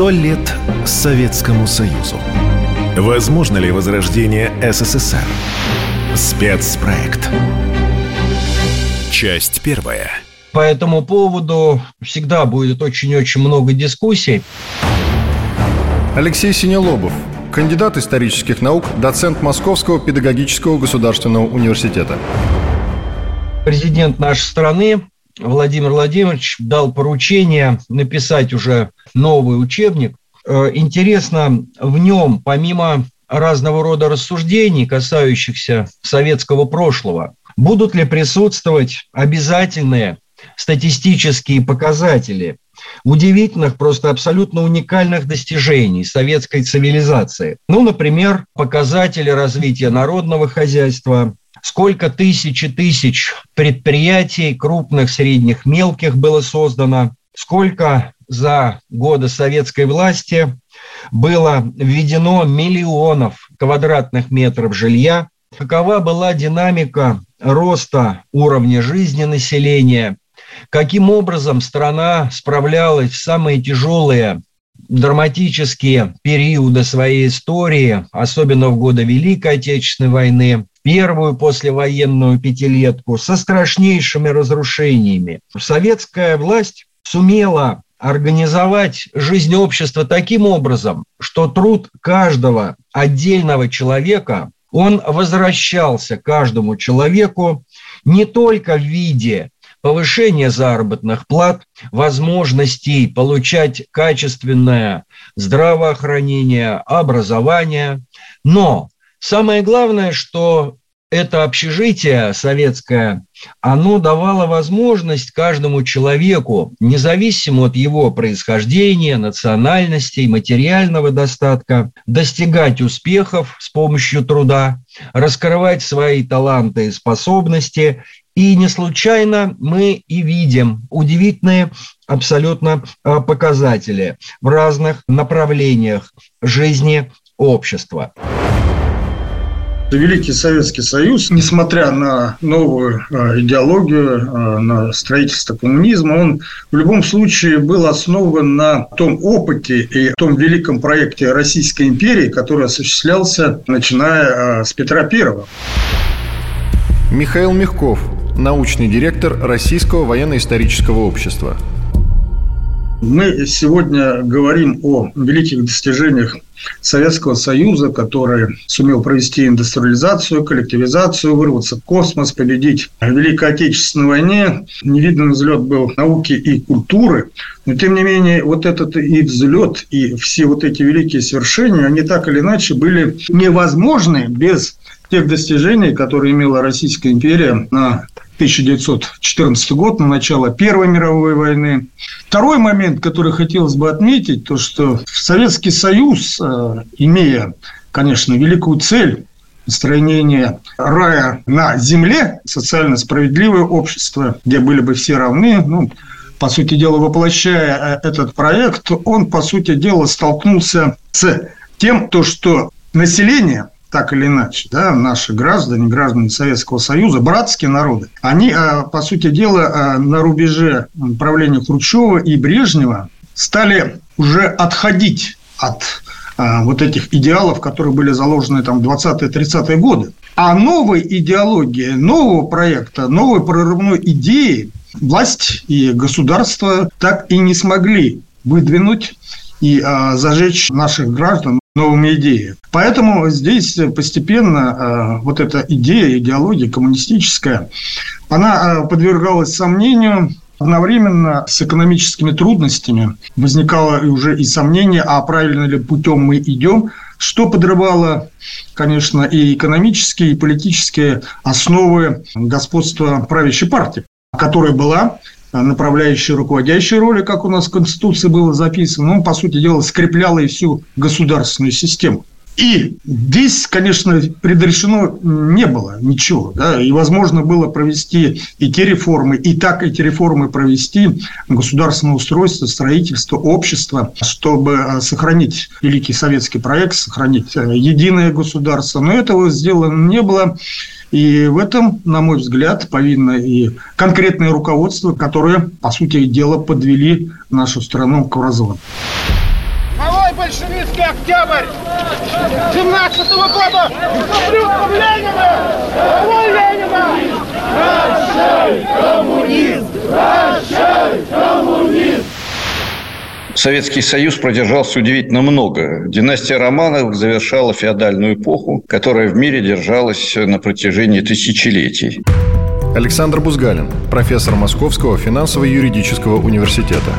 Сто лет Советскому Союзу. Возможно ли возрождение СССР? Спецпроект. Часть первая. По этому поводу всегда будет очень-очень много дискуссий. Алексей Синелобов, кандидат исторических наук, доцент Московского педагогического государственного университета. Президент нашей страны Владимир Владимирович дал поручение написать уже новый учебник. Э, интересно, в нем, помимо разного рода рассуждений, касающихся советского прошлого, будут ли присутствовать обязательные статистические показатели удивительных, просто абсолютно уникальных достижений советской цивилизации. Ну, например, показатели развития народного хозяйства, сколько тысяч и тысяч предприятий, крупных, средних, мелких было создано, сколько за годы советской власти было введено миллионов квадратных метров жилья, какова была динамика роста уровня жизни населения, каким образом страна справлялась в самые тяжелые драматические периоды своей истории, особенно в годы Великой Отечественной войны, первую послевоенную пятилетку со страшнейшими разрушениями. Советская власть сумела организовать жизнь общества таким образом, что труд каждого отдельного человека, он возвращался каждому человеку не только в виде повышения заработных плат, возможностей получать качественное здравоохранение, образование, но Самое главное, что это общежитие советское, оно давало возможность каждому человеку, независимо от его происхождения, национальности, материального достатка, достигать успехов с помощью труда, раскрывать свои таланты и способности. И не случайно мы и видим удивительные абсолютно а, показатели в разных направлениях жизни общества. Великий Советский Союз, несмотря на новую э, идеологию, э, на строительство коммунизма, он в любом случае был основан на том опыте и том великом проекте Российской империи, который осуществлялся, начиная э, с Петра Первого. Михаил Мягков, научный директор Российского военно-исторического общества. Мы сегодня говорим о великих достижениях Советского Союза, который сумел провести индустриализацию, коллективизацию, вырваться в космос, победить в Великой Отечественной войне. Невиданный взлет был науки и культуры. Но, тем не менее, вот этот и взлет, и все вот эти великие свершения, они так или иначе были невозможны без тех достижений, которые имела Российская империя на 1914 год, на начало Первой мировой войны. Второй момент, который хотелось бы отметить, то что Советский Союз, э, имея, конечно, великую цель построения рая на земле, социально справедливое общество, где были бы все равны, ну, по сути дела, воплощая э, этот проект, он, по сути дела, столкнулся с тем, то, что население так или иначе, да, наши граждане, граждане Советского Союза, братские народы, они, а, по сути дела, а, на рубеже правления Хрущева и Брежнева стали уже отходить от а, вот этих идеалов, которые были заложены там в 20-30-е годы. А новой идеологии, нового проекта, новой прорывной идеи власть и государство так и не смогли выдвинуть и а, зажечь наших граждан новыми идеями. Поэтому здесь постепенно э, вот эта идея, идеология коммунистическая, она э, подвергалась сомнению, Одновременно с экономическими трудностями возникало уже и сомнение, а правильно ли путем мы идем, что подрывало, конечно, и экономические, и политические основы господства правящей партии, которая была направляющей руководящей роли, как у нас в Конституции было записано, ну, по сути дела, скрепляла и всю государственную систему. И здесь, конечно, предрешено не было ничего. Да, и возможно было провести и те реформы, и так эти реформы провести, государственное устройство, строительство, общество, чтобы э, сохранить великий советский проект, сохранить э, единое государство. Но этого сделано не было. И в этом, на мой взгляд, повинно и конкретное руководство, которое, по сути дела, подвели нашу страну к разлому. Новый большевистский октябрь 17 -го года! Ублюдком Ленина! Давай Ленина! Прощай, коммунизм! Прощай, коммунизм! Советский Союз продержался удивительно много. Династия Романовых завершала феодальную эпоху, которая в мире держалась на протяжении тысячелетий. Александр Бузгалин, профессор Московского финансово-юридического университета.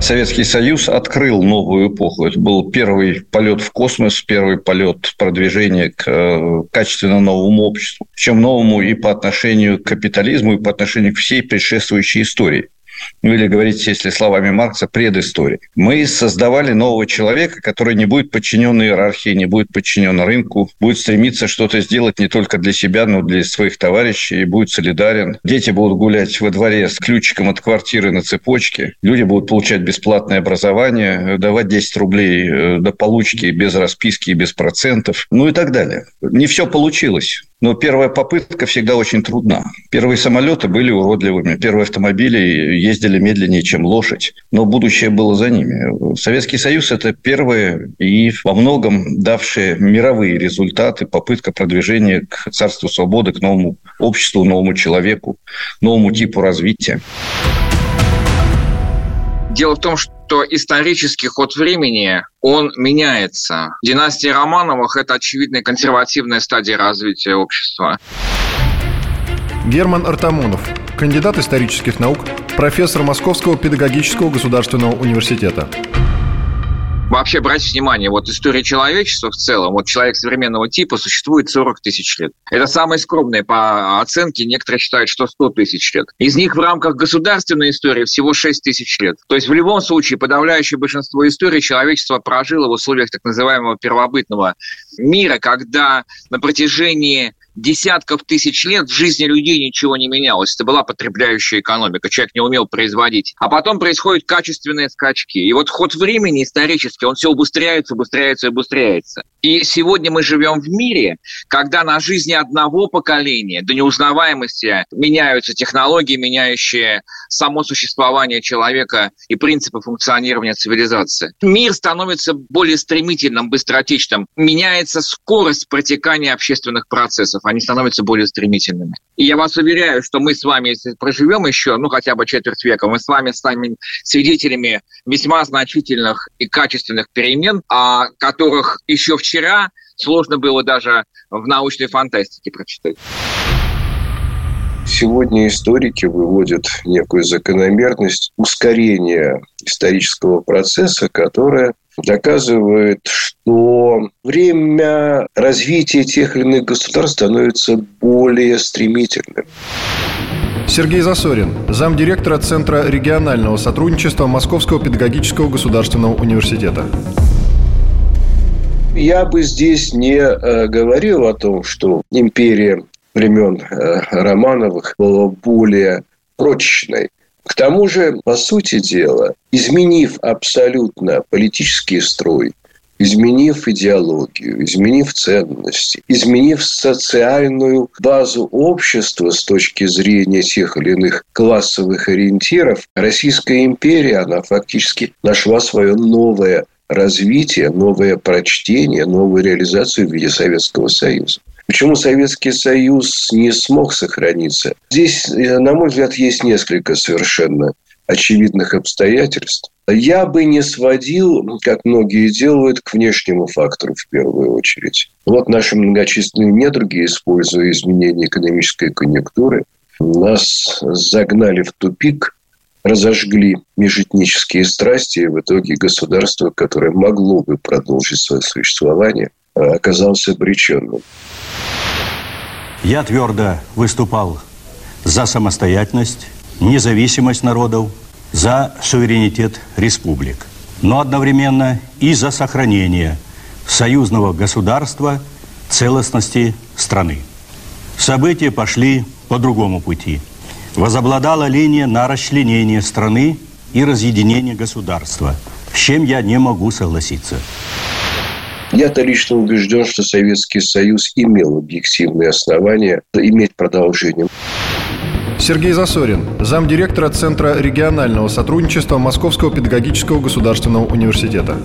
Советский Союз открыл новую эпоху. Это был первый полет в космос, первый полет продвижения к э, качественно новому обществу. Причем новому и по отношению к капитализму, и по отношению к всей предшествующей истории ну или говорить, если словами Маркса, предыстории. Мы создавали нового человека, который не будет подчинен иерархии, не будет подчинен рынку, будет стремиться что-то сделать не только для себя, но и для своих товарищей, и будет солидарен. Дети будут гулять во дворе с ключиком от квартиры на цепочке, люди будут получать бесплатное образование, давать 10 рублей э, до получки без расписки и без процентов, ну и так далее. Не все получилось. Но первая попытка всегда очень трудна. Первые самолеты были уродливыми, первые автомобили ездили медленнее, чем лошадь, но будущее было за ними. Советский Союз – это первые и во многом давшие мировые результаты попытка продвижения к царству свободы, к новому обществу, новому человеку, новому типу развития. Дело в том, что исторический ход времени, он меняется. Династия Романовых – это очевидная консервативная стадия развития общества. Герман Артамонов, кандидат исторических наук, профессор Московского педагогического государственного университета. Вообще, обратите внимание, вот история человечества в целом, вот человек современного типа существует 40 тысяч лет. Это самое скромное по оценке, некоторые считают, что 100 тысяч лет. Из них в рамках государственной истории всего 6 тысяч лет. То есть в любом случае подавляющее большинство истории человечество прожило в условиях так называемого первобытного мира, когда на протяжении десятков тысяч лет в жизни людей ничего не менялось. Это была потребляющая экономика, человек не умел производить. А потом происходят качественные скачки. И вот ход времени исторически, он все убыстряется, убыстряется убыстряется. И сегодня мы живем в мире, когда на жизни одного поколения до неузнаваемости меняются технологии, меняющие само существование человека и принципы функционирования цивилизации. Мир становится более стремительным, быстротечным. Меняется скорость протекания общественных процессов. Они становятся более стремительными. И я вас уверяю, что мы с вами, если проживем еще, ну, хотя бы четверть века, мы с вами станем свидетелями весьма значительных и качественных перемен, о которых еще вчера сложно было даже в научной фантастике прочитать. Сегодня историки выводят некую закономерность ускорения исторического процесса, которая доказывает, что время развития тех или иных государств становится более стремительным. Сергей Засорин, замдиректора Центра регионального сотрудничества Московского педагогического государственного университета я бы здесь не э, говорил о том, что империя времен э, Романовых была более прочной. К тому же, по сути дела, изменив абсолютно политический строй, изменив идеологию, изменив ценности, изменив социальную базу общества с точки зрения тех или иных классовых ориентиров, Российская империя, она фактически нашла свое новое развитие, новое прочтение, новую реализацию в виде Советского Союза. Почему Советский Союз не смог сохраниться? Здесь, э, на мой взгляд, есть несколько совершенно очевидных обстоятельств. Я бы не сводил, как многие делают, к внешнему фактору в первую очередь. Вот наши многочисленные недруги, используя изменения экономической конъюнктуры, нас загнали в тупик разожгли межэтнические страсти, и в итоге государство, которое могло бы продолжить свое существование, оказалось обреченным. Я твердо выступал за самостоятельность, независимость народов, за суверенитет республик, но одновременно и за сохранение союзного государства целостности страны. События пошли по другому пути – возобладала линия на расчленение страны и разъединение государства, с чем я не могу согласиться. Я-то лично убежден, что Советский Союз имел объективные основания иметь продолжение. Сергей Засорин, замдиректора Центра регионального сотрудничества Московского педагогического государственного университета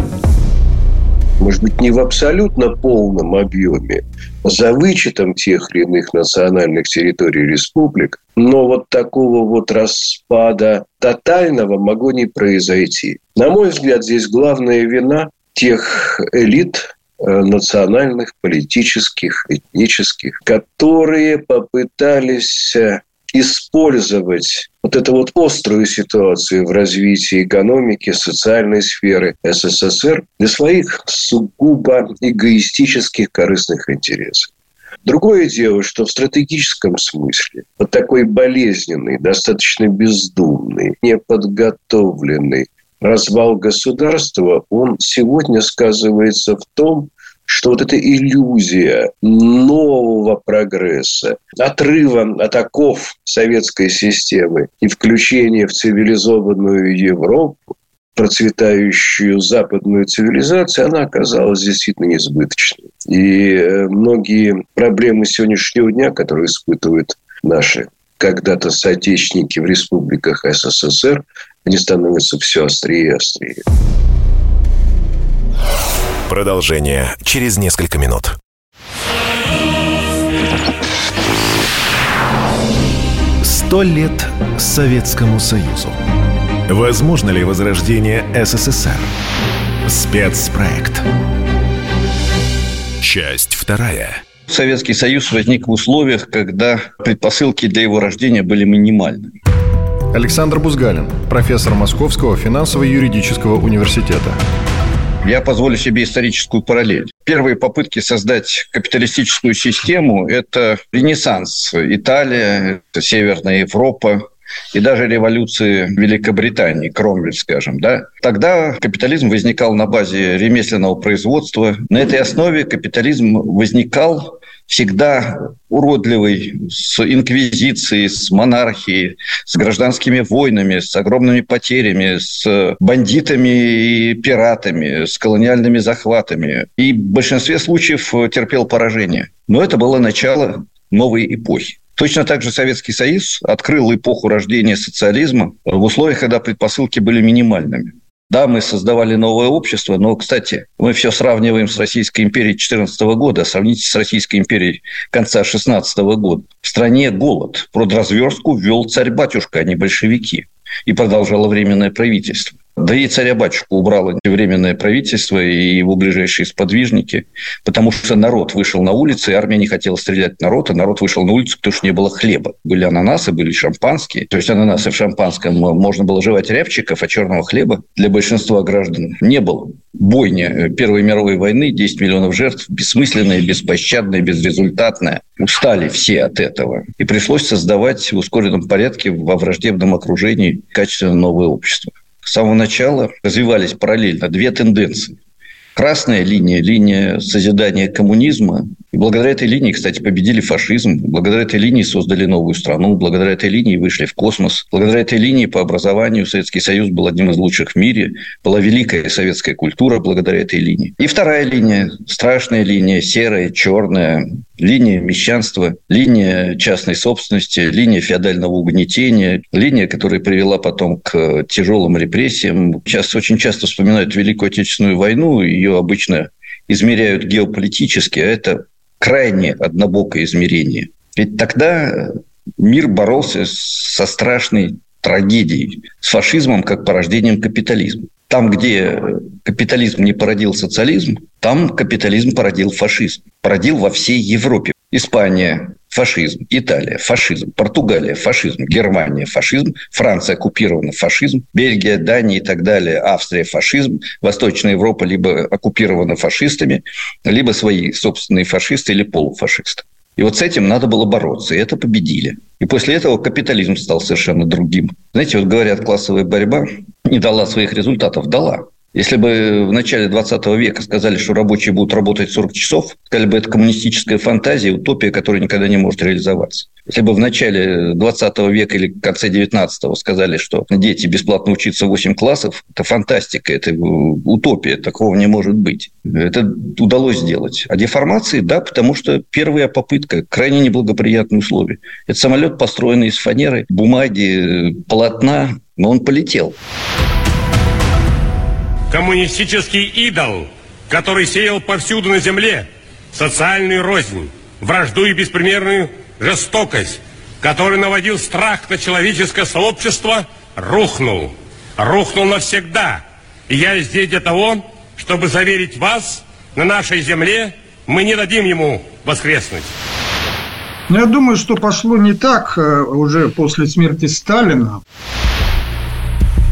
может быть, не в абсолютно полном объеме, за вычетом тех или иных национальных территорий республик, но вот такого вот распада тотального могло не произойти. На мой взгляд, здесь главная вина тех элит, национальных, политических, этнических, которые попытались э, использовать вот эту вот острую ситуацию в развитии экономики, социальной сферы СССР для своих сугубо эгоистических корыстных интересов. Другое дело, что в стратегическом смысле вот такой болезненный, достаточно бездумный, неподготовленный развал государства, он сегодня сказывается в том, что вот эта иллюзия нового прогресса, отрыва от оков советской системы и включения в цивилизованную Европу, процветающую западную цивилизацию, она оказалась действительно несбыточной. И э, многие проблемы сегодняшнего дня, которые испытывают наши когда-то соотечественники в республиках СССР, они становятся все острее и острее. Продолжение через несколько минут. Сто лет Советскому Союзу. Возможно ли возрождение СССР? Спецпроект. Часть вторая. Советский Союз возник в условиях, когда предпосылки для его рождения были минимальны. Александр Бузгалин, профессор Московского финансово-юридического университета. Я позволю себе историческую параллель. Первые попытки создать капиталистическую систему – это Ренессанс. Италия, это Северная Европа, и даже революции Великобритании, Кромвель, скажем, да, тогда капитализм возникал на базе ремесленного производства. На этой основе капитализм возникал всегда уродливый, с инквизицией, с монархией, с гражданскими войнами, с огромными потерями, с бандитами и пиратами, с колониальными захватами. И в большинстве случаев терпел поражение. Но это было начало новой эпохи. Точно так же Советский Союз открыл эпоху рождения социализма в условиях, когда предпосылки были минимальными. Да, мы создавали новое общество, но, кстати, мы все сравниваем с Российской империей 14 года, сравните с Российской империей конца 16 года. В стране голод. Продразверстку ввел царь-батюшка, а не большевики. И продолжало временное правительство. Да и царя-батюшку убрало временное правительство и его ближайшие сподвижники, потому что народ вышел на улицы, и армия не хотела стрелять в народ, а народ вышел на улицу, потому что не было хлеба. Были ананасы, были шампанские. То есть ананасы в шампанском можно было жевать рябчиков, а черного хлеба для большинства граждан не было. Бойня Первой мировой войны, 10 миллионов жертв, бессмысленная, беспощадная, безрезультатная. Устали все от этого. И пришлось создавать в ускоренном порядке во враждебном окружении качественно новое общество с самого начала развивались параллельно две тенденции. Красная линия – линия созидания коммунизма. И благодаря этой линии, кстати, победили фашизм. Благодаря этой линии создали новую страну. Благодаря этой линии вышли в космос. Благодаря этой линии по образованию Советский Союз был одним из лучших в мире. Была великая советская культура благодаря этой линии. И вторая линия – страшная линия, серая, черная, линия мещанства, линия частной собственности, линия феодального угнетения, линия, которая привела потом к тяжелым репрессиям. Сейчас очень часто вспоминают Великую Отечественную войну, ее обычно измеряют геополитически, а это крайне однобокое измерение. Ведь тогда мир боролся со страшной трагедией, с фашизмом как порождением капитализма. Там, где капитализм не породил социализм, там капитализм породил фашизм. Породил во всей Европе. Испания – фашизм, Италия – фашизм, Португалия – фашизм, Германия – фашизм, Франция оккупирована – фашизм, Бельгия, Дания и так далее – Австрия – фашизм, Восточная Европа либо оккупирована фашистами, либо свои собственные фашисты или полуфашисты. И вот с этим надо было бороться, и это победили. И после этого капитализм стал совершенно другим. Знаете, вот говорят, классовая борьба не дала своих результатов. Дала. Если бы в начале 20 века сказали, что рабочие будут работать 40 часов, сказали бы, это коммунистическая фантазия, утопия, которая никогда не может реализоваться. Если бы в начале 20 века или в конце 19 сказали, что дети бесплатно учиться 8 классов, это фантастика, это утопия, такого не может быть. Это удалось сделать. А деформации, да, потому что первая попытка, крайне неблагоприятные условия. Это самолет, построенный из фанеры, бумаги, полотна, но он полетел. Коммунистический идол, который сеял повсюду на земле социальную рознь, вражду и беспримерную жестокость, который наводил страх на человеческое сообщество, рухнул. Рухнул навсегда. И я здесь для того, чтобы заверить вас, на нашей земле мы не дадим ему воскреснуть. Я думаю, что пошло не так э, уже после смерти Сталина.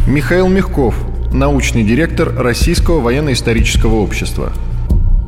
Михаил Мягков, научный директор Российского военно-исторического общества.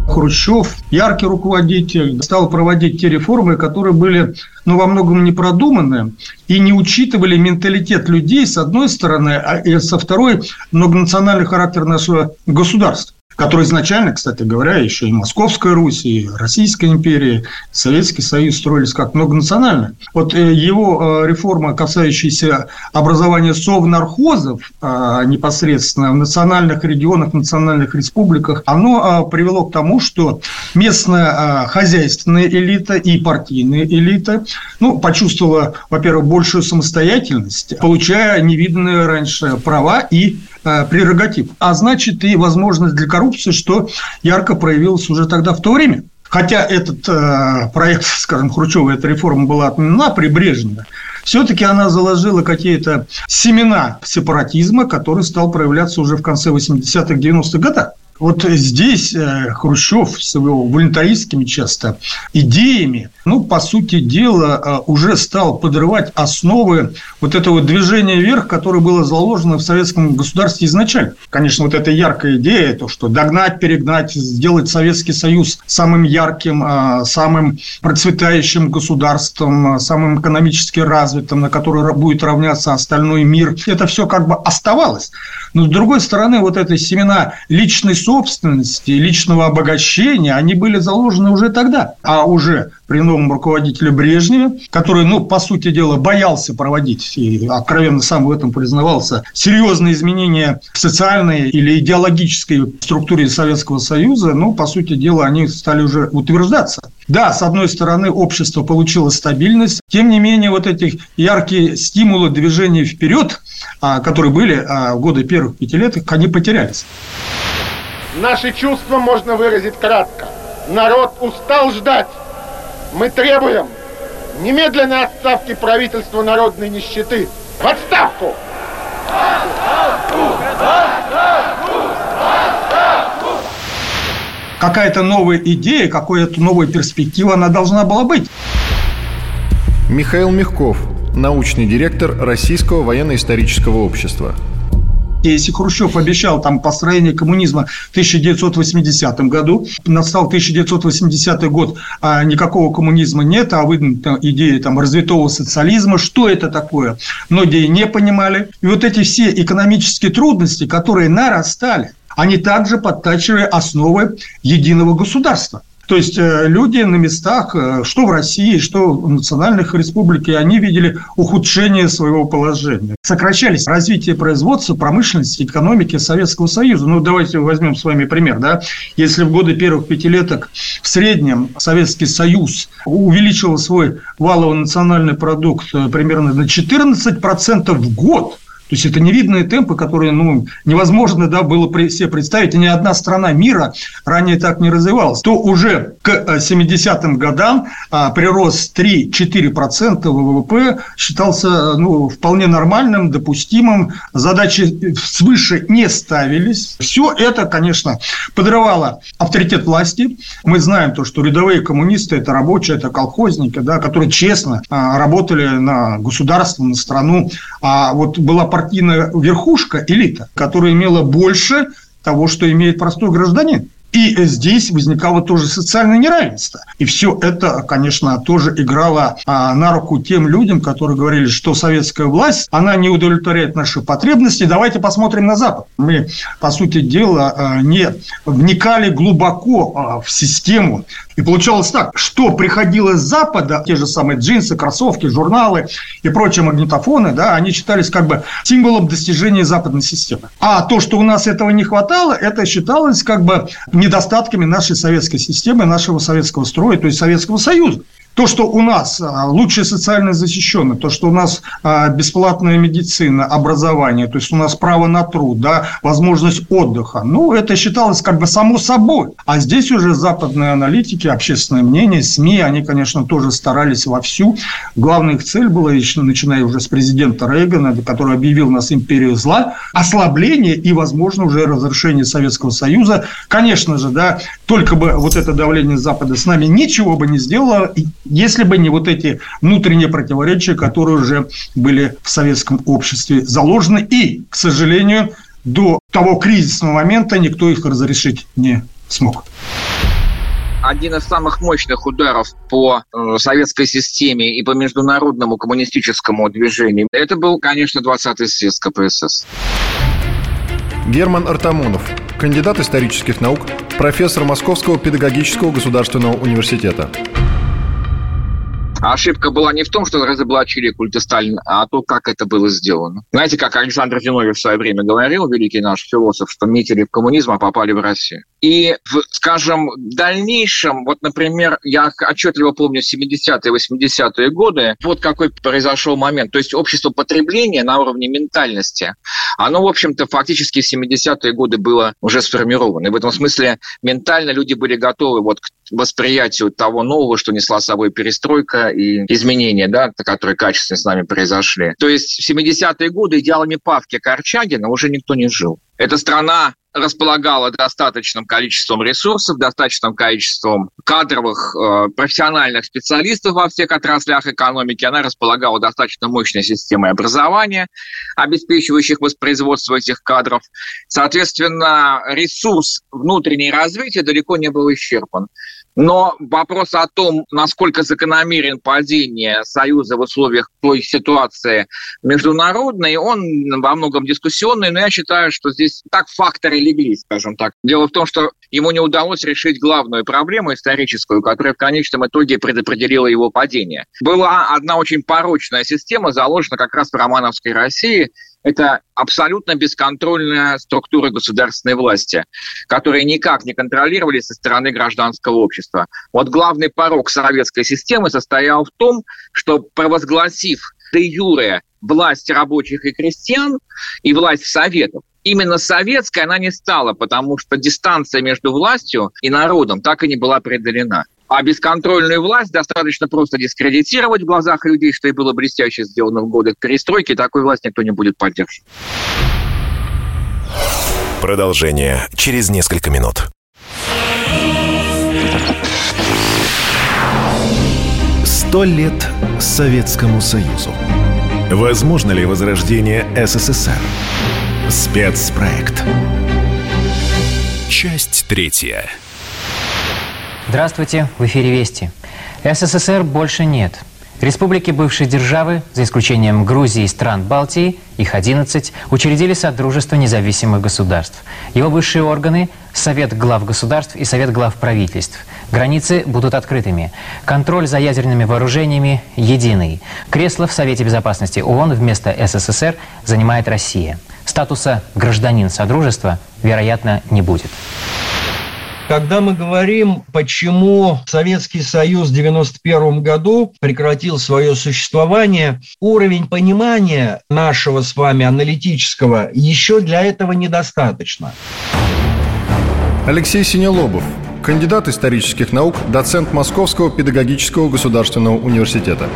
Хрущев, яркий руководитель, стал проводить те реформы, которые были ну, во многом не продуманы и не учитывали менталитет людей, с одной стороны, а со второй многонациональный характер нашего государства который изначально, кстати говоря, еще и Московская Русь, и Российская империя, Советский Союз строились как многонационально. Вот э, его э, реформа, касающаяся образования совнархозов э, непосредственно в национальных регионах, национальных республиках, оно привело к тому, что местная хозяйственная элита и партийная элита ну, почувствовала, во-первых, большую самостоятельность, получая невиданные раньше права и прерогатив, а значит и возможность для коррупции, что ярко проявилось уже тогда в то время. Хотя этот э, проект, скажем, Хрущева, эта реформа была отменена при Брежневе, все-таки она заложила какие-то семена сепаратизма, который стал проявляться уже в конце 80-х, 90-х годах. Вот здесь э, Хрущев с его волонтаристскими часто идеями, ну, по сути дела, э, уже стал подрывать основы вот этого движения вверх, которое было заложено в советском государстве изначально. Конечно, вот эта яркая идея, то, что догнать, перегнать, сделать Советский Союз самым ярким, э, самым процветающим государством, самым экономически развитым, на который будет равняться остальной мир, это все как бы оставалось. Но, с другой стороны, вот эти семена личной собственности, личного обогащения, они были заложены уже тогда. А уже при новом руководителе Брежневе, который, ну, по сути дела, боялся проводить и откровенно сам в этом признавался, серьезные изменения в социальной или идеологической структуре Советского Союза, ну, по сути дела, они стали уже утверждаться. Да, с одной стороны, общество получило стабильность, тем не менее, вот эти яркие стимулы движения вперед, а, которые были а, в годы первых пятилеток, они потерялись. Наши чувства можно выразить кратко. Народ устал ждать. Мы требуем немедленной отставки правительства народной нищеты. В отставку! Какая-то новая идея, какая-то новая перспектива, она должна была быть. Михаил Мягков, научный директор Российского военно-исторического общества. Если Хрущев обещал там построение коммунизма в 1980 году, настал 1980 год, а никакого коммунизма нет, а выдвинута идея там развитого социализма. Что это такое? Многие не понимали. И вот эти все экономические трудности, которые нарастали, они также подтачивали основы единого государства. То есть э, люди на местах, э, что в России, что в национальных республиках, они видели ухудшение своего положения. Сокращались развитие производства, промышленности, экономики Советского Союза. Ну, давайте возьмем с вами пример. Да? Если в годы первых пятилеток в среднем Советский Союз увеличивал свой валовый национальный продукт э, примерно на 14% в год – то есть это невидные темпы, которые ну, невозможно да, было себе представить, и ни одна страна мира ранее так не развивалась. То уже к 70-м э, годам а, прирост 3-4% ВВП считался ну, вполне нормальным, допустимым. Задачи свыше не ставились. Все это, конечно, подрывало авторитет власти. Мы знаем то, что рядовые коммунисты – это рабочие, это колхозники, да, которые честно а, работали на государство, на страну. А вот была партийная верхушка, элита, которая имела больше того, что имеет простой гражданин. И здесь возникало тоже социальное неравенство. И все это, конечно, тоже играло а, на руку тем людям, которые говорили, что советская власть, она не удовлетворяет наши потребности. Давайте посмотрим на Запад. Мы, по сути дела, а, не вникали глубоко а, в систему И получалось так, что приходило с Запада, те же самые джинсы, кроссовки, журналы и прочие магнитофоны, да, они считались как бы символом достижения западной системы. А то, что у нас этого не хватало, это считалось как бы недостатками нашей советской системы, нашего советского строя, то есть Советского Союза. То, что у нас а, лучшая социальная защищенность, то, что у нас а, бесплатная медицина, образование, то есть у нас право на труд, да, возможность отдыха, ну, это считалось как бы само собой. А здесь уже западные аналитики, общественное мнение, СМИ, они, конечно, тоже старались вовсю. Главная их цель была, начиная уже с президента Рейгана, который объявил нас империю зла, ослабление и, возможно, уже разрушение Советского Союза. Конечно же, да, только бы вот это давление Запада с нами ничего бы не сделало, если бы не вот эти внутренние противоречия, которые уже были в советском обществе заложены, и, к сожалению, до того кризисного момента никто их разрешить не смог. Один из самых мощных ударов по э, советской системе и по международному коммунистическому движению, это был, конечно, 20-й съезд КПСС. Герман Артамонов, кандидат исторических наук, профессор Московского педагогического государственного университета. Ошибка была не в том, что разоблачили культы Сталина, а то, как это было сделано. Знаете, как Александр Зиновьев в свое время говорил, великий наш философ, что мители коммунизма попали в Россию. И, в, скажем, дальнейшем, вот, например, я отчетливо помню 70-е, 80-е годы, вот какой произошел момент. То есть общество потребления на уровне ментальности, оно, в общем-то, фактически в 70-е годы было уже сформировано. И в этом смысле ментально люди были готовы вот к восприятию того нового, что несла с собой перестройка и изменения, да, которые качественно с нами произошли. То есть в 70-е годы идеалами Павки Корчагина уже никто не жил. Эта страна располагала достаточным количеством ресурсов, достаточным количеством кадровых э, профессиональных специалистов во всех отраслях экономики. Она располагала достаточно мощной системой образования, обеспечивающих воспроизводство этих кадров. Соответственно, ресурс внутренней развития далеко не был исчерпан. Но вопрос о том, насколько закономерен падение Союза в условиях той ситуации международной, он во многом дискуссионный, но я считаю, что здесь так факторы легли, скажем так. Дело в том, что ему не удалось решить главную проблему историческую, которая в конечном итоге предопределила его падение. Была одна очень порочная система, заложена как раз в романовской России – это абсолютно бесконтрольная структура государственной власти, которые никак не контролировались со стороны гражданского общества. Вот главный порог советской системы состоял в том, что провозгласив де юре власть рабочих и крестьян и власть советов, именно советская она не стала, потому что дистанция между властью и народом так и не была преодолена. А бесконтрольную власть достаточно просто дискредитировать в глазах людей, что и было блестяще сделано в годы перестройки, такой власть никто не будет поддерживать. Продолжение через несколько минут. Сто лет Советскому Союзу. Возможно ли возрождение СССР? Спецпроект. Часть третья. Здравствуйте, в эфире Вести. СССР больше нет. Республики бывшей державы, за исключением Грузии и стран Балтии, их 11, учредили Содружество независимых государств. Его высшие органы – Совет глав государств и Совет глав правительств. Границы будут открытыми. Контроль за ядерными вооружениями – единый. Кресло в Совете безопасности ООН вместо СССР занимает Россия. Статуса «гражданин Содружества», вероятно, не будет. Когда мы говорим, почему Советский Союз в 1991 году прекратил свое существование, уровень понимания нашего с вами аналитического еще для этого недостаточно. Алексей Синелобов, кандидат исторических наук, доцент Московского педагогического государственного университета.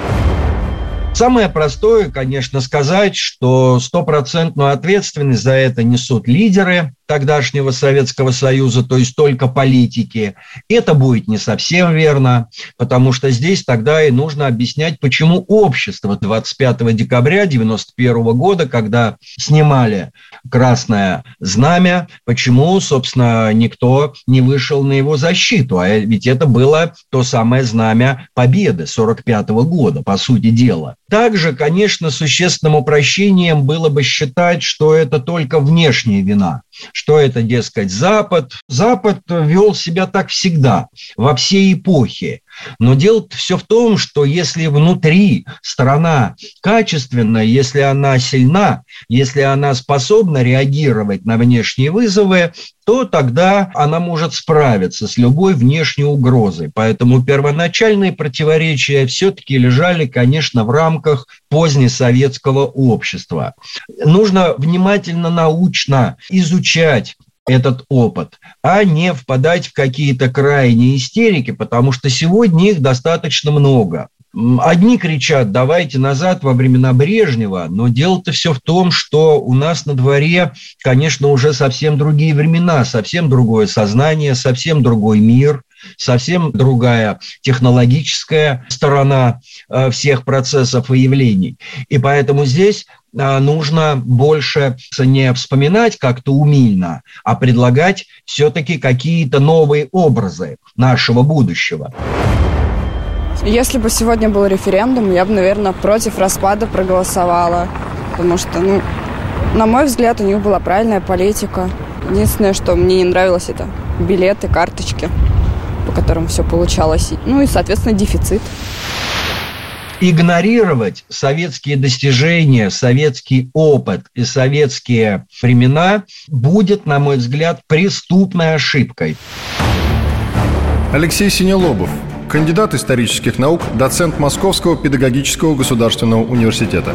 Самое простое, конечно, сказать, что стопроцентную ответственность за это несут лидеры, тогдашнего Советского Союза, то есть только политики. Это будет не совсем верно, потому что здесь тогда и нужно объяснять, почему общество 25 декабря 1991 года, когда снимали красное знамя, почему, собственно, никто не вышел на его защиту. А ведь это было то самое знамя победы 45 года, по сути дела. Также, конечно, существенным упрощением было бы считать, что это только внешняя вина – что это, дескать, Запад. Запад вел себя так всегда, во всей эпохе. Но дело все в том, что если внутри страна качественная, если она сильна, если она способна реагировать на внешние вызовы, то тогда она может справиться с любой внешней угрозой. Поэтому первоначальные противоречия все-таки лежали, конечно, в рамках позднесоветского общества. Нужно внимательно, научно изучать этот опыт, а не впадать в какие-то крайние истерики, потому что сегодня их достаточно много. Одни кричат, давайте назад во времена Брежнева, но дело-то все в том, что у нас на дворе, конечно, уже совсем другие времена, совсем другое сознание, совсем другой мир, совсем другая технологическая сторона э, всех процессов и явлений. И поэтому здесь нужно больше не вспоминать как-то умильно, а предлагать все-таки какие-то новые образы нашего будущего. Если бы сегодня был референдум, я бы, наверное, против распада проголосовала. Потому что, ну, на мой взгляд, у них была правильная политика. Единственное, что мне не нравилось, это билеты, карточки, по которым все получалось. Ну и, соответственно, дефицит. Игнорировать советские достижения, советский опыт и советские времена будет, на мой взгляд, преступной ошибкой. Алексей Синелобов, кандидат исторических наук, доцент Московского педагогического государственного университета.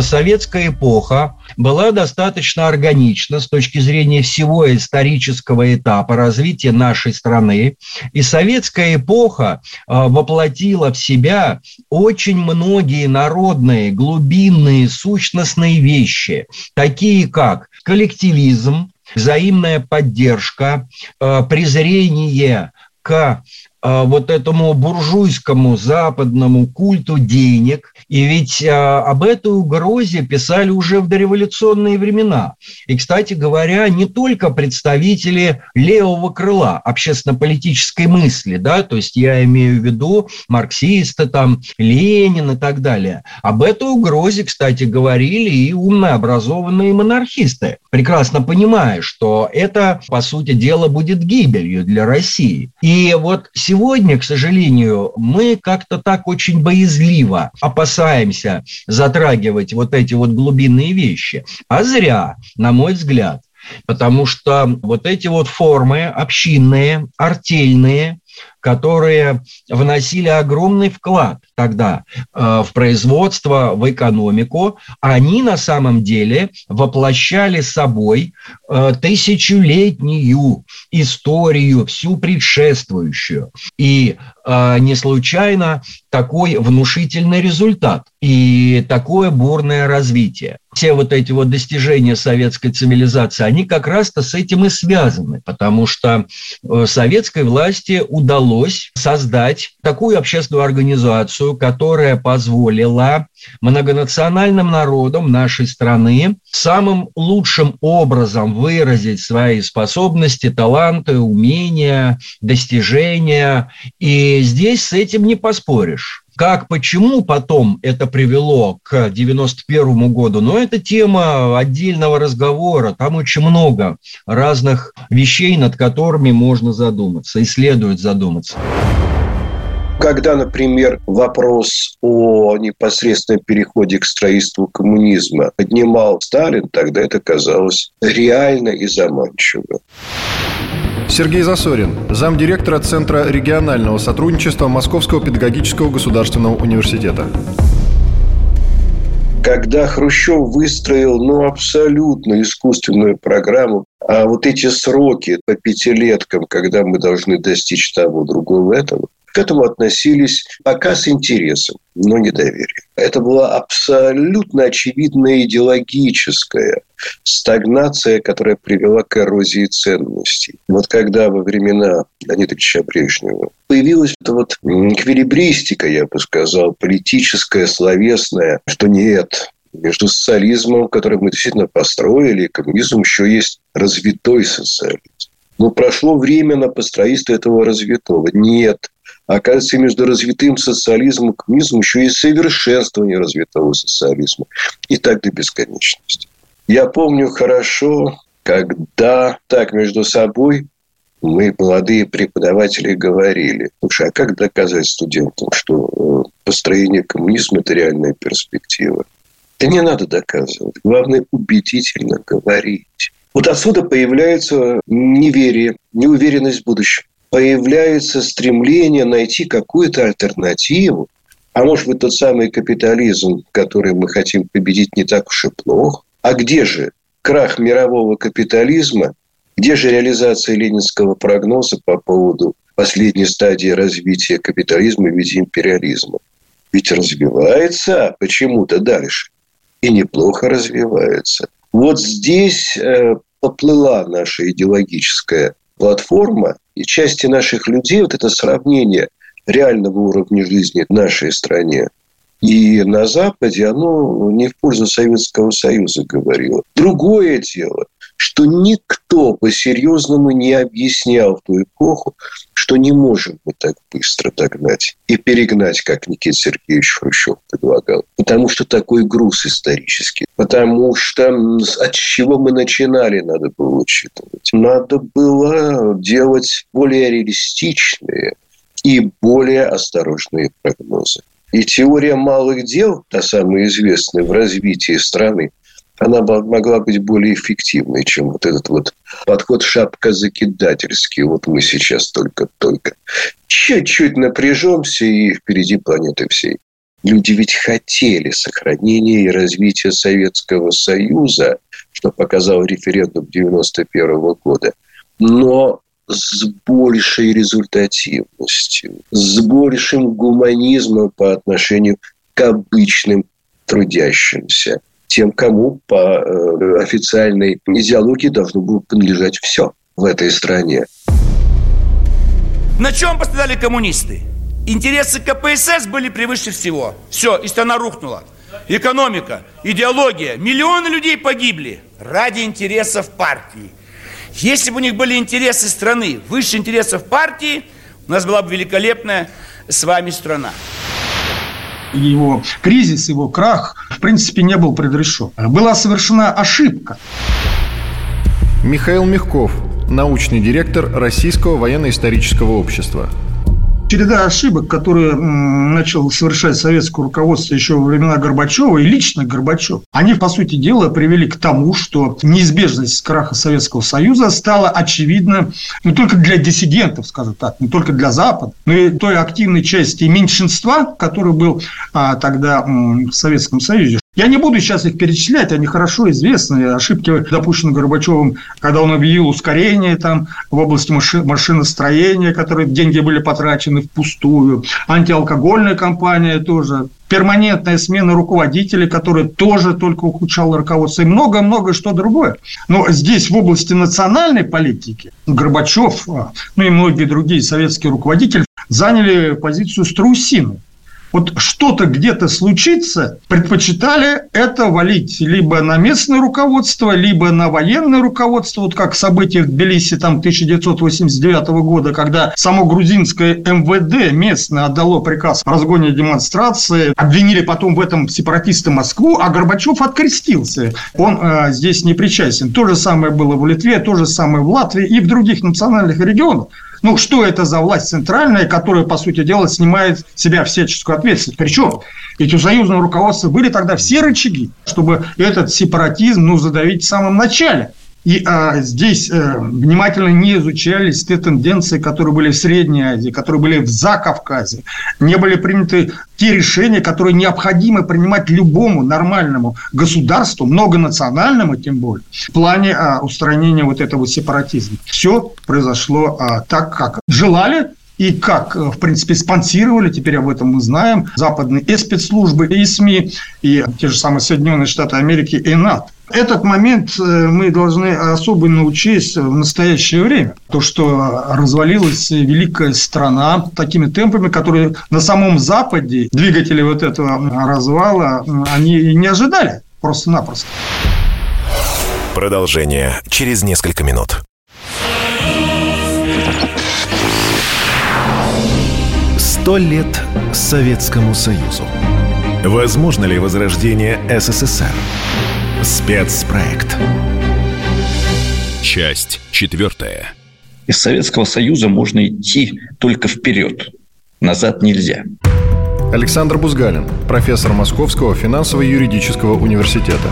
Советская эпоха была достаточно органична с точки зрения всего исторического этапа развития нашей страны. И советская эпоха а, воплотила в себя очень многие народные, глубинные, сущностные вещи, такие как коллективизм, взаимная поддержка, а, презрение к вот этому буржуйскому западному культу денег. И ведь а, об этой угрозе писали уже в дореволюционные времена. И, кстати говоря, не только представители левого крыла общественно-политической мысли, да, то есть я имею в виду марксисты, там, Ленин и так далее. Об этой угрозе, кстати, говорили и умно образованные монархисты, прекрасно понимая, что это, по сути дела, будет гибелью для России. И вот сегодня сегодня, к сожалению, мы как-то так очень боязливо опасаемся затрагивать вот эти вот глубинные вещи. А зря, на мой взгляд. Потому что вот эти вот формы общинные, артельные, которые вносили огромный вклад тогда э, в производство, в экономику, они на самом деле воплощали собой э, тысячелетнюю историю, всю предшествующую. И э, не случайно такой внушительный результат и такое бурное развитие. Все вот эти вот достижения советской цивилизации, они как раз-то с этим и связаны, потому что советской власти удалось создать такую общественную организацию, которая позволила многонациональным народам нашей страны самым лучшим образом выразить свои способности, таланты, умения, достижения. И здесь с этим не поспоришь. Как, почему потом это привело к 91 году, но это тема отдельного разговора. Там очень много разных вещей, над которыми можно задуматься и следует задуматься. Когда, например, вопрос о непосредственном переходе к строительству коммунизма поднимал Сталин, тогда это казалось реально и заманчиво. Сергей Засорин, замдиректора Центра регионального сотрудничества Московского педагогического государственного университета. Когда Хрущев выстроил ну, абсолютно искусственную программу, а вот эти сроки по пятилеткам, когда мы должны достичь того, другого, этого, к этому относились пока с интересом, но не доверием. Это была абсолютно очевидная идеологическая стагнация, которая привела к эрозии ценностей. Вот когда во времена Леонида Ильича Брежнева появилась эта вот эквилибристика, я бы сказал, политическая, словесная, что нет, между социализмом, который мы действительно построили, и коммунизмом еще есть развитой социализм. Но прошло время на построительство этого развитого. Нет, Оказывается, между развитым социализмом и коммунизмом еще есть совершенствование развитого социализма. И так до бесконечности. Я помню хорошо когда так между собой мы, молодые преподаватели, говорили, слушай, а как доказать студентам, что э, построение коммунизма – это реальная перспектива? Да не надо доказывать. Главное, убедительно говорить. Вот отсюда появляется неверие, неуверенность в будущем. Появляется стремление найти какую-то альтернативу. А может быть, тот самый капитализм, который мы хотим победить, не так уж и плох. А где же крах мирового капитализма где же реализация ленинского прогноза по поводу последней стадии развития капитализма в виде империализма? Ведь развивается почему-то дальше. И неплохо развивается. Вот здесь э, поплыла наша идеологическая платформа, и части наших людей вот это сравнение реального уровня жизни в нашей стране и на Западе, оно не в пользу Советского Союза говорило. Другое дело, что никто по-серьезному не объяснял в ту эпоху, что не можем мы так быстро догнать и перегнать, как Никита Сергеевич Хрущев предлагал. Потому что такой груз исторический. Потому что от чего мы начинали, надо было учитывать. Надо было делать более реалистичные и более осторожные прогнозы. И теория малых дел, та самая известная в развитии страны, она могла быть более эффективной, чем вот этот вот подход шапка закидательский. Вот мы сейчас только-только чуть-чуть напряжемся, и впереди планеты всей. Люди ведь хотели сохранения и развития Советского Союза, что показал референдум 91 года. Но с большей результативностью, с большим гуманизмом по отношению к обычным трудящимся – тем, кому по э, официальной идеологии должно было принадлежать все в этой стране. На чем пострадали коммунисты? Интересы КПСС были превыше всего. Все, и страна рухнула. Экономика, идеология, миллионы людей погибли ради интересов партии. Если бы у них были интересы страны выше интересов партии, у нас была бы великолепная с вами страна его кризис, его крах, в принципе, не был предрешен. Была совершена ошибка. Михаил Мягков, научный директор Российского военно-исторического общества череда ошибок, которые начал совершать советское руководство еще во времена Горбачева и лично Горбачев, они, по сути дела, привели к тому, что неизбежность краха Советского Союза стала очевидна не только для диссидентов, скажем так, не только для Запада, но и той активной части меньшинства, который был а, тогда в Советском Союзе. Я не буду сейчас их перечислять, они хорошо известны. Ошибки, допущенные Горбачевым, когда он объявил ускорение там, в области маши- машиностроения, которые деньги были потрачены впустую. Антиалкогольная кампания тоже. Перманентная смена руководителей, которая тоже только ухудшала руководство. И много-много что другое. Но здесь в области национальной политики Горбачев, а, ну и многие другие советские руководители заняли позицию страусиную вот что-то где-то случится, предпочитали это валить либо на местное руководство, либо на военное руководство, вот как события в Тбилиси там 1989 года, когда само грузинское МВД местное отдало приказ о разгоне демонстрации, обвинили потом в этом сепаратисты Москву, а Горбачев открестился. Он э, здесь не причастен. То же самое было в Литве, то же самое в Латвии и в других национальных регионах. Ну, что это за власть центральная, которая, по сути дела, снимает с себя всяческую ответственность? Причем, ведь у союзного руководства были тогда все рычаги, чтобы этот сепаратизм ну, задавить в самом начале – и а, здесь а, внимательно не изучались те тенденции, которые были в Средней Азии, которые были в Закавказе. Не были приняты те решения, которые необходимо принимать любому нормальному государству, многонациональному тем более, в плане а, устранения вот этого сепаратизма. Все произошло а, так, как желали и как, в принципе, спонсировали, теперь об этом мы знаем, западные и спецслужбы, и СМИ, и те же самые Соединенные Штаты Америки, и НАТО. Этот момент э, мы должны особенно учесть в настоящее время. То, что развалилась великая страна такими темпами, которые на самом Западе двигатели вот этого развала, они не ожидали просто-напросто. Продолжение через несколько минут. Сто лет Советскому Союзу. Возможно ли возрождение СССР? Спецпроект. Часть четвертая. Из Советского Союза можно идти только вперед. Назад нельзя. Александр Бузгалин, профессор Московского финансово-юридического университета.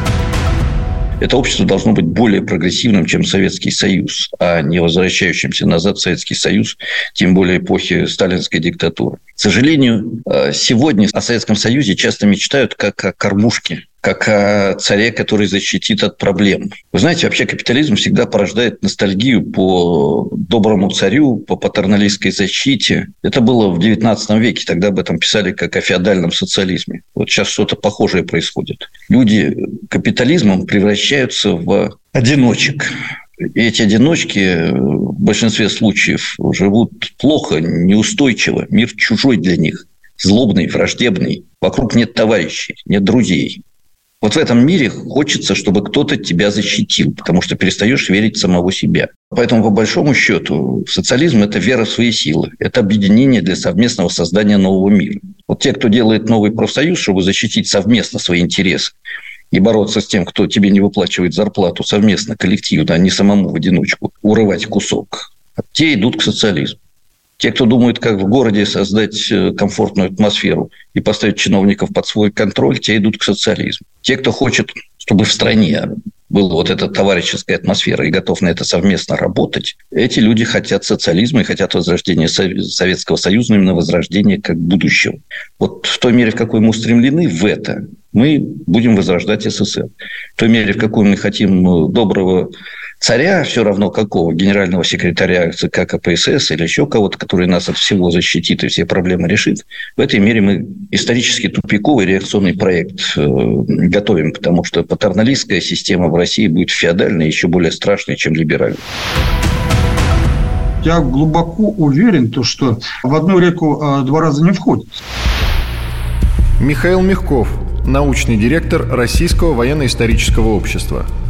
Это общество должно быть более прогрессивным, чем Советский Союз, а не возвращающимся назад в Советский Союз, тем более эпохи сталинской диктатуры. К сожалению, э, сегодня о Советском Союзе часто мечтают как о кормушке, как о царе, который защитит от проблем. Вы знаете, вообще капитализм всегда порождает ностальгию по доброму царю, по патерналистской защите. Это было в XIX веке, тогда об этом писали как о феодальном социализме. Вот сейчас что-то похожее происходит. Люди капитализмом превращаются в одиночек. Эти одиночки в большинстве случаев живут плохо, неустойчиво. Мир чужой для них, злобный, враждебный. Вокруг нет товарищей, нет друзей. Вот в этом мире хочется, чтобы кто-то тебя защитил, потому что перестаешь верить в самого себя. Поэтому, по большому счету, социализм – это вера в свои силы. Это объединение для совместного создания нового мира. Вот те, кто делает новый профсоюз, чтобы защитить совместно свои интересы, и бороться с тем, кто тебе не выплачивает зарплату совместно, коллективно, а не самому в одиночку, урывать кусок. Те идут к социализму. Те, кто думает, как в городе создать э, комфортную атмосферу и поставить чиновников под свой контроль, те идут к социализму. Те, кто хочет, чтобы в стране была вот эта товарищеская атмосфера и готов на это совместно работать, эти люди хотят социализма и хотят возрождения Советского Союза, именно возрождения как будущего. Вот в той мере, в какой мы устремлены в это, мы будем возрождать СССР. В той мере, в какой мы хотим э, доброго царя, все равно какого, генерального секретаря ЦК КПСС или еще кого-то, который нас от всего защитит и все проблемы решит, в этой мере мы исторически тупиковый реакционный проект э, готовим, потому что патерналистская система в России будет феодальной, еще более страшной, чем либеральная. Я глубоко уверен, то, что в одну реку э, два раза не входит. Михаил Мягков, научный директор Российского военно-исторического общества –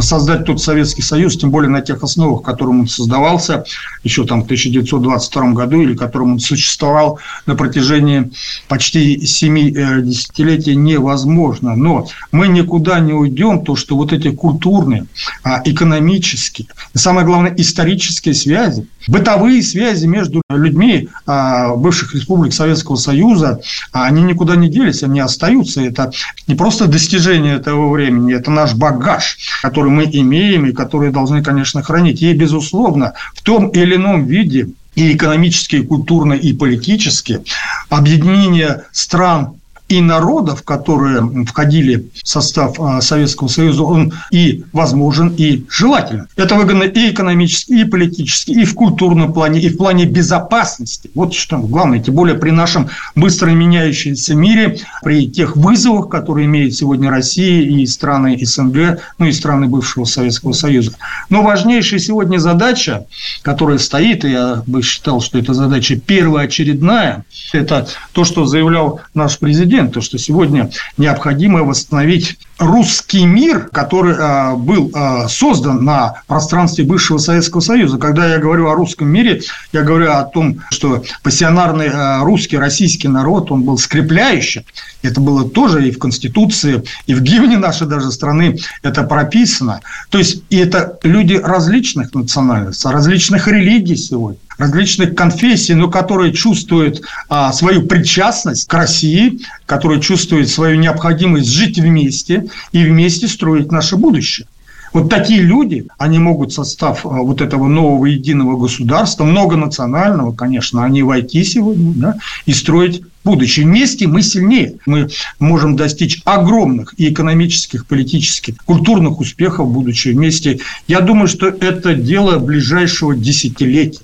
создать тот Советский Союз, тем более на тех основах, которым он создавался еще там в 1922 году или которым он существовал на протяжении почти семи э, десятилетий, невозможно. Но мы никуда не уйдем, то, что вот эти культурные, а, экономические, и самое главное, исторические связи, бытовые связи между людьми а, бывших республик Советского Союза, они никуда не делись, они остаются. Это не просто достижение этого времени, это наш багаж, который которые мы имеем и которые должны, конечно, хранить. И, безусловно, в том или ином виде и экономически, и культурно, и политически объединение стран и народов, которые входили в состав а, Советского Союза, он и возможен, и желателен. Это выгодно и экономически, и политически, и в культурном плане, и в плане безопасности. Вот что главное, тем более при нашем быстро меняющемся мире, при тех вызовах, которые имеет сегодня Россия и страны СНГ, ну и страны бывшего Советского Союза. Но важнейшая сегодня задача, которая стоит, и я бы считал, что эта задача первоочередная, это то, что заявлял наш президент, момент, то, что сегодня необходимо восстановить русский мир, который э, был э, создан на пространстве бывшего Советского Союза. Когда я говорю о русском мире, я говорю о том, что пассионарный э, русский, российский народ, он был скрепляющим. Это было тоже и в Конституции, и в гимне нашей даже страны это прописано. То есть, и это люди различных национальностей, различных религий сегодня различных конфессий, но которые чувствуют а, свою причастность к России, которые чувствуют свою необходимость жить вместе и вместе строить наше будущее. Вот такие люди, они могут состав а, вот этого нового единого государства, многонационального, конечно, они войти сегодня да, и строить будущее. Вместе мы сильнее. Мы можем достичь огромных и экономических, политических, культурных успехов, будучи вместе. Я думаю, что это дело ближайшего десятилетия.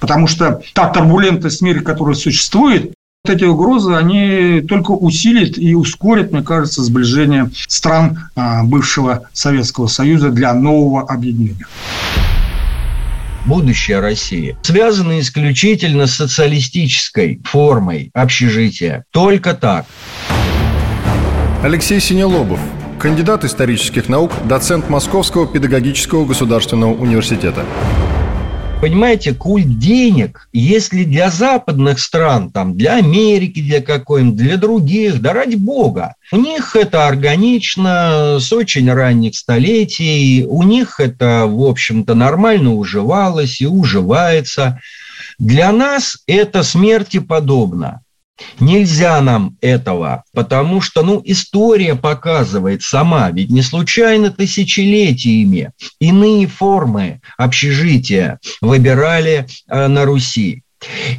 Потому что та турбулентность мира, которая существует, вот эти угрозы, они только усилят и ускорят, мне кажется, сближение стран а, бывшего Советского Союза для нового объединения будущее России связано исключительно с социалистической формой общежития. Только так. Алексей Синелобов, кандидат исторических наук, доцент Московского педагогического государственного университета. Понимаете, культ денег, если для западных стран, там, для Америки, для какой-нибудь, для других, да ради бога, у них это органично, с очень ранних столетий, у них это, в общем-то, нормально уживалось и уживается. Для нас это смерти подобно. Нельзя нам этого, потому что, ну, история показывает сама, ведь не случайно тысячелетиями иные формы общежития выбирали э, на Руси.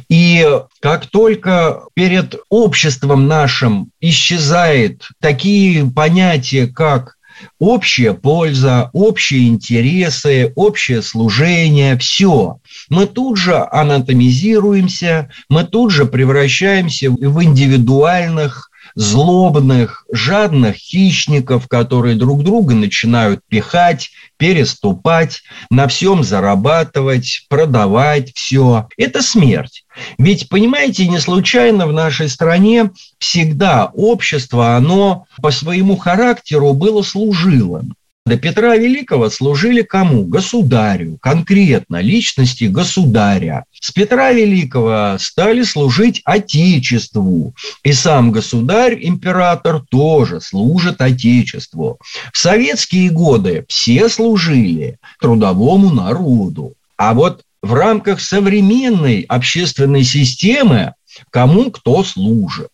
И как только перед обществом нашим исчезает такие понятия, как общая польза, общие интересы, общее служение, все. Мы тут же анатомизируемся, мы тут же превращаемся в индивидуальных злобных, жадных хищников, которые друг друга начинают пихать, переступать, на всем зарабатывать, продавать все. Это смерть. Ведь, понимаете, не случайно в нашей стране всегда общество, оно по своему характеру было служилым. До Петра Великого служили кому? Государю, конкретно, личности государя. С Петра Великого стали служить Отечеству. И сам государь, император, тоже служит Отечеству. В советские годы все служили трудовому народу. А вот в рамках современной общественной системы кому кто служит.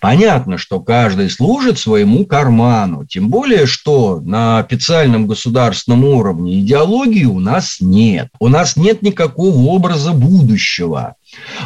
Понятно, что каждый служит своему карману, тем более, что на официальном государственном уровне идеологии у нас нет. У нас нет никакого образа будущего.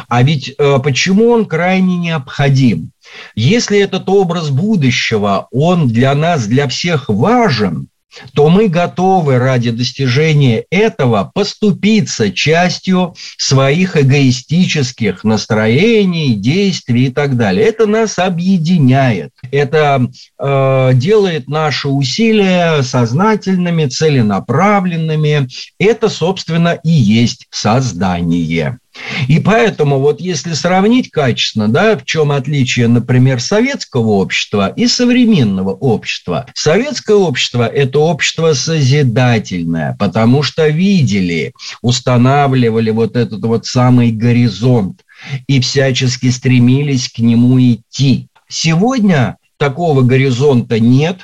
А ведь э, почему он крайне необходим? Если этот образ будущего, он для нас, для всех важен, то мы готовы ради достижения этого поступиться частью своих эгоистических настроений, действий и так далее. Это нас объединяет. Это э, делает наши усилия сознательными, целенаправленными. Это, собственно, и есть создание. И поэтому вот если сравнить качественно, да, в чем отличие, например, советского общества и современного общества. Советское общество – это общество созидательное, потому что видели, устанавливали вот этот вот самый горизонт и всячески стремились к нему идти. Сегодня такого горизонта нет,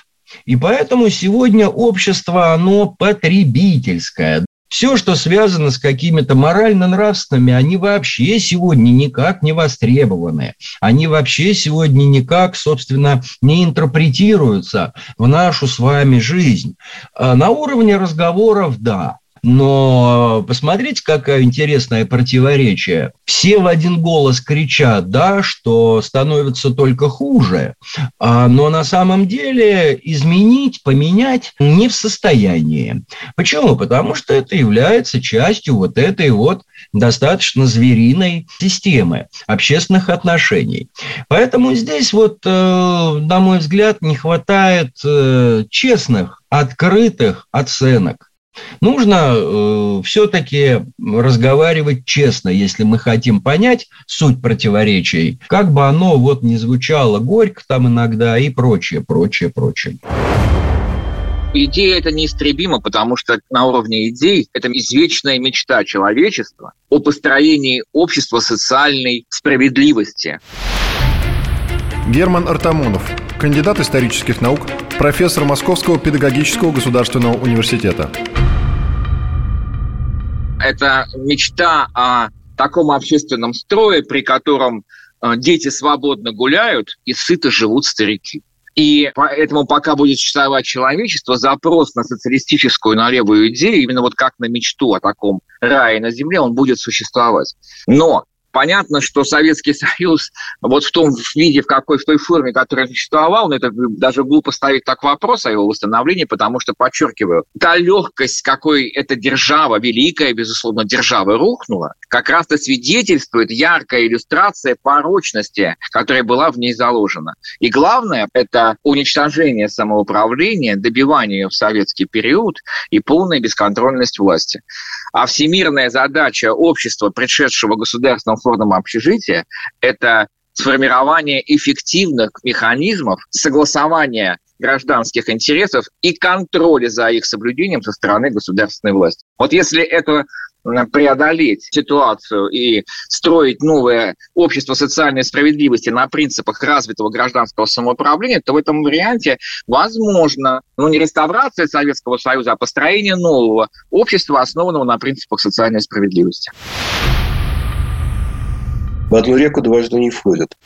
и поэтому сегодня общество, оно потребительское. Все, что связано с какими-то морально-нравственными, они вообще сегодня никак не востребованы. Они вообще сегодня никак, собственно, не интерпретируются в нашу с вами жизнь. А на уровне разговоров – да. Но посмотрите, какое интересное противоречие. Все в один голос кричат, да, что становится только хуже, а, но на самом деле изменить, поменять не в состоянии. Почему? Потому что это является частью вот этой вот достаточно звериной системы общественных отношений. Поэтому здесь вот, э, на мой взгляд, не хватает э, честных, открытых оценок Нужно э, все-таки разговаривать честно, если мы хотим понять суть противоречий, как бы оно вот не звучало горько там иногда и прочее, прочее, прочее. Идея это неистребима, потому что на уровне идей это извечная мечта человечества о построении общества социальной справедливости. Герман Артамонов, кандидат исторических наук, профессор Московского педагогического государственного университета это мечта о таком общественном строе, при котором э, дети свободно гуляют и сыто живут старики. И поэтому пока будет существовать человечество, запрос на социалистическую, на левую идею, именно вот как на мечту о таком рае на земле, он будет существовать. Но Понятно, что Советский Союз вот в том виде, в какой, в той форме, которая существовал, но это даже глупо ставить так вопрос о его восстановлении, потому что, подчеркиваю, та легкость, какой эта держава, великая, безусловно, держава рухнула, как раз-то свидетельствует яркая иллюстрация порочности, которая была в ней заложена. И главное – это уничтожение самоуправления, добивание в советский период и полная бесконтрольность власти. А всемирная задача общества, предшедшего государственного форуму общежития, это сформирование эффективных механизмов согласования гражданских интересов и контроля за их соблюдением со стороны государственной власти. Вот если это преодолеть ситуацию и строить новое общество социальной справедливости на принципах развитого гражданского самоуправления, то в этом варианте возможно, ну не реставрация Советского Союза, а построение нового общества, основанного на принципах социальной справедливости. В одну реку дважды не входят.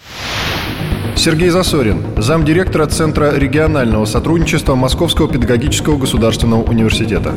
Сергей Засорин, замдиректора Центра регионального сотрудничества Московского педагогического государственного университета.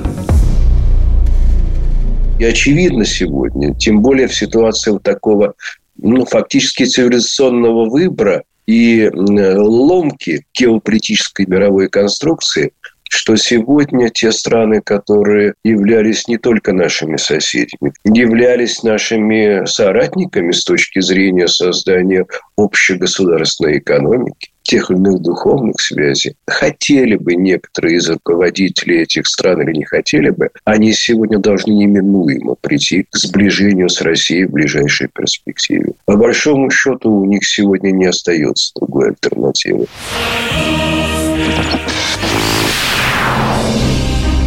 И очевидно сегодня, тем более в ситуации вот такого ну, фактически цивилизационного выбора и ломки геополитической мировой конструкции, что сегодня те страны, которые являлись не только нашими соседями, являлись нашими соратниками с точки зрения создания общегосударственной экономики, тех или иных духовных связей. Хотели бы некоторые из руководителей этих стран или не хотели бы, они сегодня должны неминуемо прийти к сближению с Россией в ближайшей перспективе. По большому счету у них сегодня не остается другой альтернативы.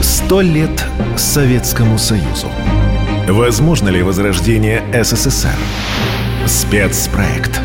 Сто лет Советскому Союзу. Возможно ли возрождение СССР? Спецпроект.